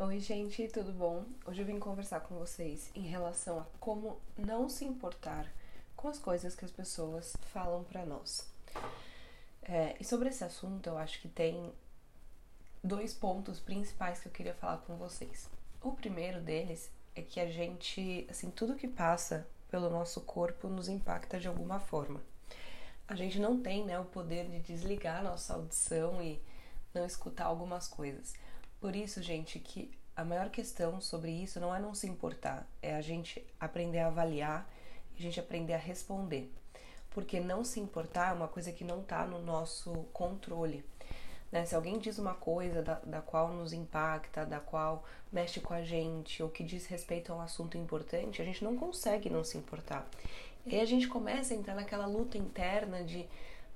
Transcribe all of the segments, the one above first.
Oi, gente, tudo bom? Hoje eu vim conversar com vocês em relação a como não se importar com as coisas que as pessoas falam para nós. É, e sobre esse assunto, eu acho que tem dois pontos principais que eu queria falar com vocês. O primeiro deles é que a gente, assim, tudo que passa pelo nosso corpo nos impacta de alguma forma. A gente não tem, né, o poder de desligar nossa audição e não escutar algumas coisas. Por isso, gente, que a maior questão sobre isso não é não se importar, é a gente aprender a avaliar a gente aprender a responder. Porque não se importar é uma coisa que não está no nosso controle. Né? Se alguém diz uma coisa da, da qual nos impacta, da qual mexe com a gente, ou que diz respeito a um assunto importante, a gente não consegue não se importar. E aí a gente começa a entrar naquela luta interna de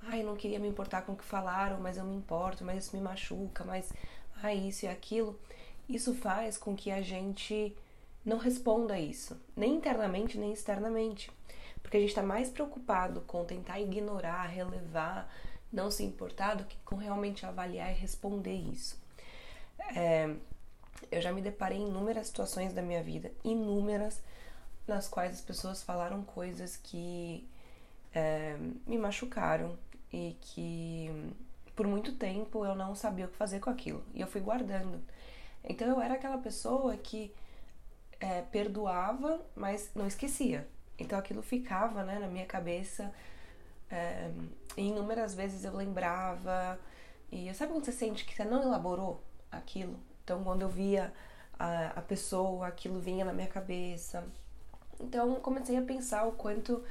ai, não queria me importar com o que falaram, mas eu me importo, mas isso me machuca, mas ah, isso e aquilo, isso faz com que a gente não responda isso, nem internamente nem externamente, porque a gente está mais preocupado com tentar ignorar, relevar, não se importar do que com realmente avaliar e responder isso. É, eu já me deparei em inúmeras situações da minha vida, inúmeras, nas quais as pessoas falaram coisas que é, me machucaram e que por muito tempo eu não sabia o que fazer com aquilo e eu fui guardando. Então eu era aquela pessoa que é, perdoava, mas não esquecia. Então aquilo ficava né, na minha cabeça é, e inúmeras vezes eu lembrava. E sabe quando você sente que você não elaborou aquilo? Então quando eu via a, a pessoa, aquilo vinha na minha cabeça. Então comecei a pensar o quanto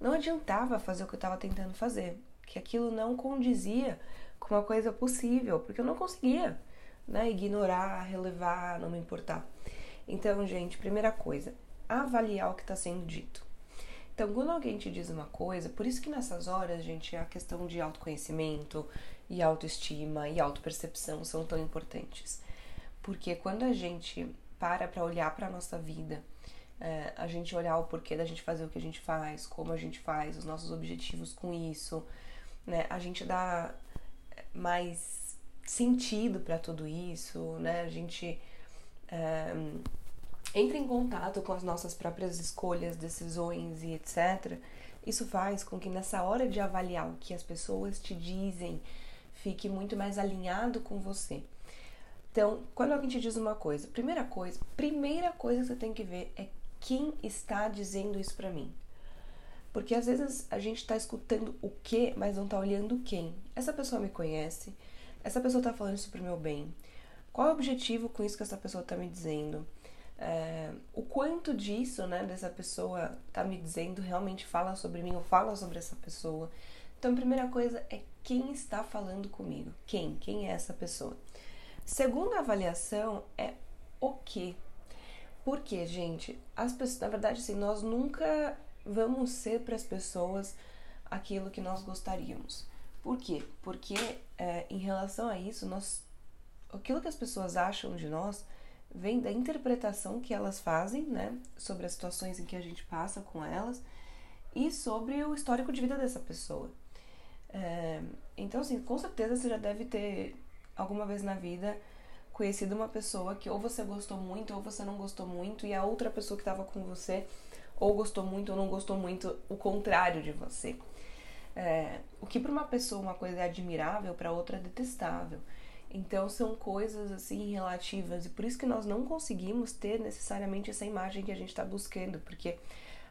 não adiantava fazer o que eu estava tentando fazer, que aquilo não condizia com uma coisa possível, porque eu não conseguia, né, ignorar, relevar, não me importar. Então, gente, primeira coisa, avaliar o que está sendo dito. Então, quando alguém te diz uma coisa, por isso que nessas horas, gente, a questão de autoconhecimento e autoestima e autopercepção são tão importantes. Porque quando a gente para para olhar para nossa vida, é, a gente olhar o porquê da gente fazer o que a gente faz, como a gente faz, os nossos objetivos com isso, né? A gente dá mais sentido para tudo isso, né? A gente é, entra em contato com as nossas próprias escolhas, decisões e etc. Isso faz com que nessa hora de avaliar o que as pessoas te dizem, fique muito mais alinhado com você. Então, quando alguém te diz uma coisa, primeira coisa, primeira coisa que você tem que ver é quem está dizendo isso para mim. Porque às vezes a gente está escutando o que, mas não está olhando quem. Essa pessoa me conhece, essa pessoa está falando isso pro meu bem. Qual é o objetivo com isso que essa pessoa está me dizendo? É, o quanto disso, né, dessa pessoa tá me dizendo realmente fala sobre mim ou fala sobre essa pessoa. Então, a primeira coisa é quem está falando comigo. Quem? Quem é essa pessoa? Segunda avaliação é o que. Porque, gente, as pessoas, na verdade, assim, nós nunca vamos ser para as pessoas aquilo que nós gostaríamos. Por quê? Porque é, em relação a isso, nós, aquilo que as pessoas acham de nós vem da interpretação que elas fazem, né, sobre as situações em que a gente passa com elas e sobre o histórico de vida dessa pessoa. É, então, assim, com certeza você já deve ter alguma vez na vida conhecido uma pessoa que ou você gostou muito ou você não gostou muito e a outra pessoa que estava com você ou gostou muito ou não gostou muito o contrário de você. É, o que para uma pessoa uma coisa é admirável, para outra é detestável. Então são coisas assim relativas e por isso que nós não conseguimos ter necessariamente essa imagem que a gente está buscando, porque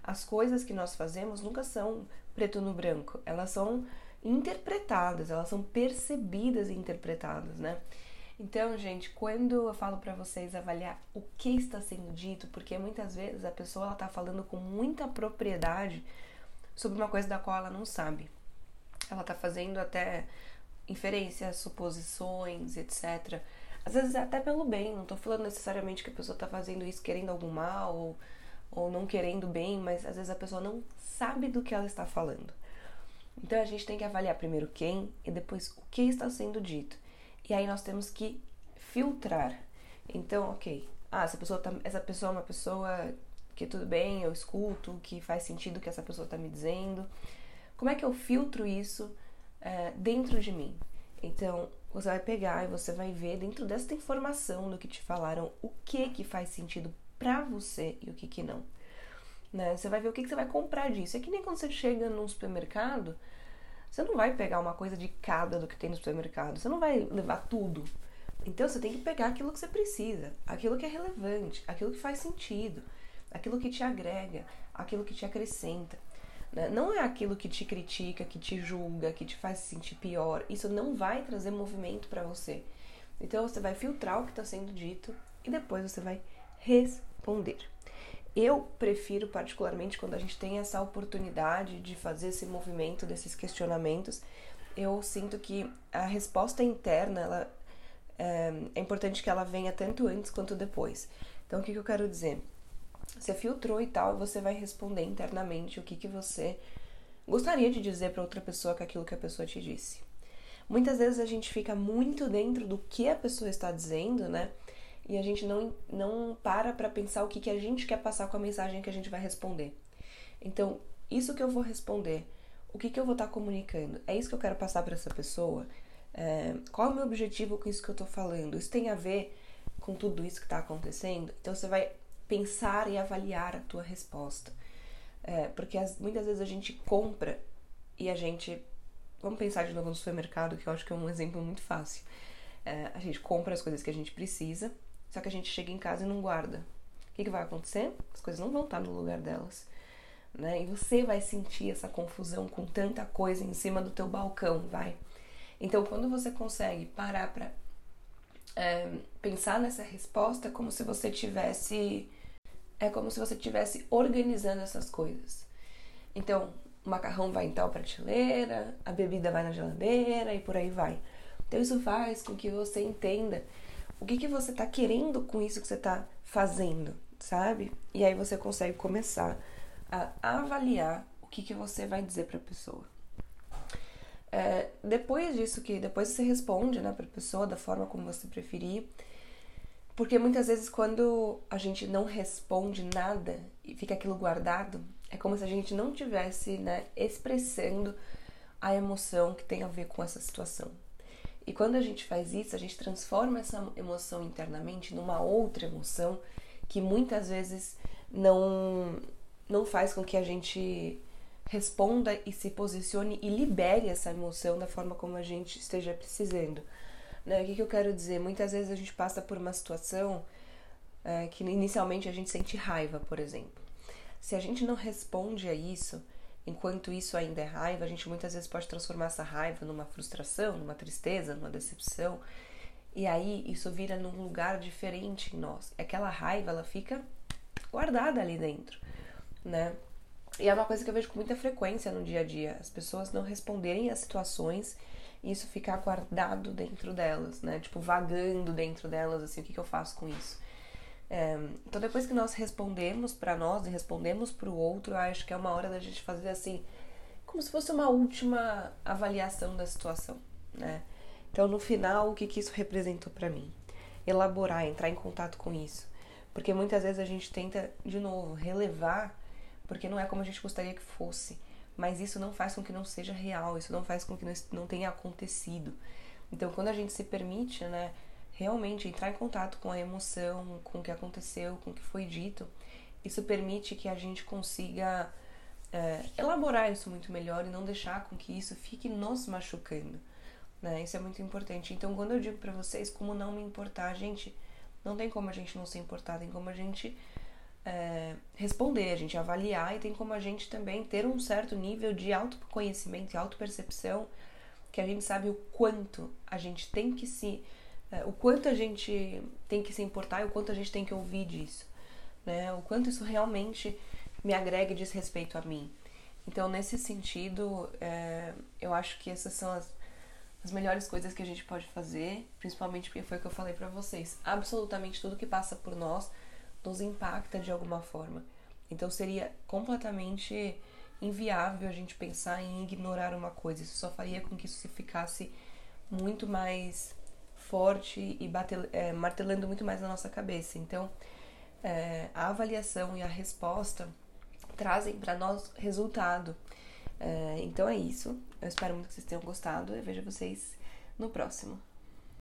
as coisas que nós fazemos nunca são preto no branco, elas são interpretadas, elas são percebidas e interpretadas, né? Então, gente, quando eu falo para vocês avaliar o que está sendo dito, porque muitas vezes a pessoa ela tá falando com muita propriedade sobre uma coisa da qual ela não sabe. Ela tá fazendo até inferências, suposições, etc. Às vezes é até pelo bem, não tô falando necessariamente que a pessoa tá fazendo isso querendo algum mal ou, ou não querendo bem, mas às vezes a pessoa não sabe do que ela está falando. Então a gente tem que avaliar primeiro quem e depois o que está sendo dito. E aí nós temos que filtrar. Então, ok, ah, essa pessoa, tá, essa pessoa é uma pessoa que tudo bem, eu escuto, que faz sentido o que essa pessoa está me dizendo. Como é que eu filtro isso é, dentro de mim? Então, você vai pegar e você vai ver dentro dessa informação do que te falaram o que que faz sentido para você e o que que não. Né? Você vai ver o que, que você vai comprar disso. É que nem quando você chega num supermercado, você não vai pegar uma coisa de cada do que tem no supermercado. Você não vai levar tudo. Então você tem que pegar aquilo que você precisa, aquilo que é relevante, aquilo que faz sentido, aquilo que te agrega, aquilo que te acrescenta. Né? Não é aquilo que te critica, que te julga, que te faz se sentir pior. Isso não vai trazer movimento para você. Então você vai filtrar o que está sendo dito e depois você vai responder. Eu prefiro particularmente quando a gente tem essa oportunidade de fazer esse movimento desses questionamentos. Eu sinto que a resposta interna ela, é, é importante que ela venha tanto antes quanto depois. Então, o que, que eu quero dizer? Você filtrou e tal, você vai responder internamente o que, que você gostaria de dizer para outra pessoa com aquilo que a pessoa te disse. Muitas vezes a gente fica muito dentro do que a pessoa está dizendo, né? E a gente não, não para para pensar o que, que a gente quer passar com a mensagem que a gente vai responder. Então, isso que eu vou responder, o que, que eu vou estar tá comunicando, é isso que eu quero passar para essa pessoa? É, qual é o meu objetivo com isso que eu estou falando? Isso tem a ver com tudo isso que está acontecendo? Então, você vai pensar e avaliar a tua resposta. É, porque as, muitas vezes a gente compra e a gente. Vamos pensar de novo no supermercado, que eu acho que é um exemplo muito fácil. É, a gente compra as coisas que a gente precisa, só que a gente chega em casa e não guarda. O que, que vai acontecer? As coisas não vão estar no lugar delas. Né? E você vai sentir essa confusão com tanta coisa em cima do teu balcão, vai. Então, quando você consegue parar para é, pensar nessa resposta, como se você tivesse é como se você estivesse organizando essas coisas. Então, o macarrão vai em tal prateleira, a bebida vai na geladeira e por aí vai. Então, isso faz com que você entenda o que, que você está querendo com isso que você está fazendo, sabe? E aí você consegue começar a avaliar o que, que você vai dizer para a pessoa. É, depois disso que depois você responde né, para a pessoa da forma como você preferir, porque muitas vezes quando a gente não responde nada e fica aquilo guardado, é como se a gente não tivesse né, expressando a emoção que tem a ver com essa situação. E quando a gente faz isso, a gente transforma essa emoção internamente numa outra emoção que muitas vezes não não faz com que a gente responda e se posicione e libere essa emoção da forma como a gente esteja precisando. Né? O que, que eu quero dizer? Muitas vezes a gente passa por uma situação é, que inicialmente a gente sente raiva, por exemplo. Se a gente não responde a isso, enquanto isso ainda é raiva, a gente muitas vezes pode transformar essa raiva numa frustração, numa tristeza, numa decepção. E aí isso vira num lugar diferente em nós. Aquela raiva, ela fica guardada ali dentro, né? E é uma coisa que eu vejo com muita frequência no dia a dia. As pessoas não responderem às situações isso ficar guardado dentro delas, né? Tipo, vagando dentro delas, assim, o que, que eu faço com isso? Então, depois que nós respondemos para nós e respondemos para o outro, eu acho que é uma hora da gente fazer assim, como se fosse uma última avaliação da situação, né? Então, no final, o que, que isso representou para mim? Elaborar, entrar em contato com isso. Porque muitas vezes a gente tenta, de novo, relevar, porque não é como a gente gostaria que fosse mas isso não faz com que não seja real, isso não faz com que não tenha acontecido. Então, quando a gente se permite, né, realmente entrar em contato com a emoção, com o que aconteceu, com o que foi dito, isso permite que a gente consiga é, elaborar isso muito melhor e não deixar com que isso fique nos machucando. Né? Isso é muito importante. Então, quando eu digo para vocês como não me importar, gente, não tem como a gente não se importar, tem como a gente é, responder, a gente avaliar e tem como a gente também ter um certo nível de autoconhecimento e autopercepção que a gente sabe o quanto a gente tem que se é, o quanto a gente tem que se importar e o quanto a gente tem que ouvir disso, né? O quanto isso realmente me agrega e diz respeito a mim. Então, nesse sentido, é, eu acho que essas são as, as melhores coisas que a gente pode fazer, principalmente porque foi o que eu falei para vocês. Absolutamente tudo que passa por nós nos impacta de alguma forma. Então seria completamente inviável a gente pensar em ignorar uma coisa. Isso só faria com que isso ficasse muito mais forte e bater, é, martelando muito mais na nossa cabeça. Então, é, a avaliação e a resposta trazem para nós resultado. É, então é isso. Eu espero muito que vocês tenham gostado. Eu vejo vocês no próximo.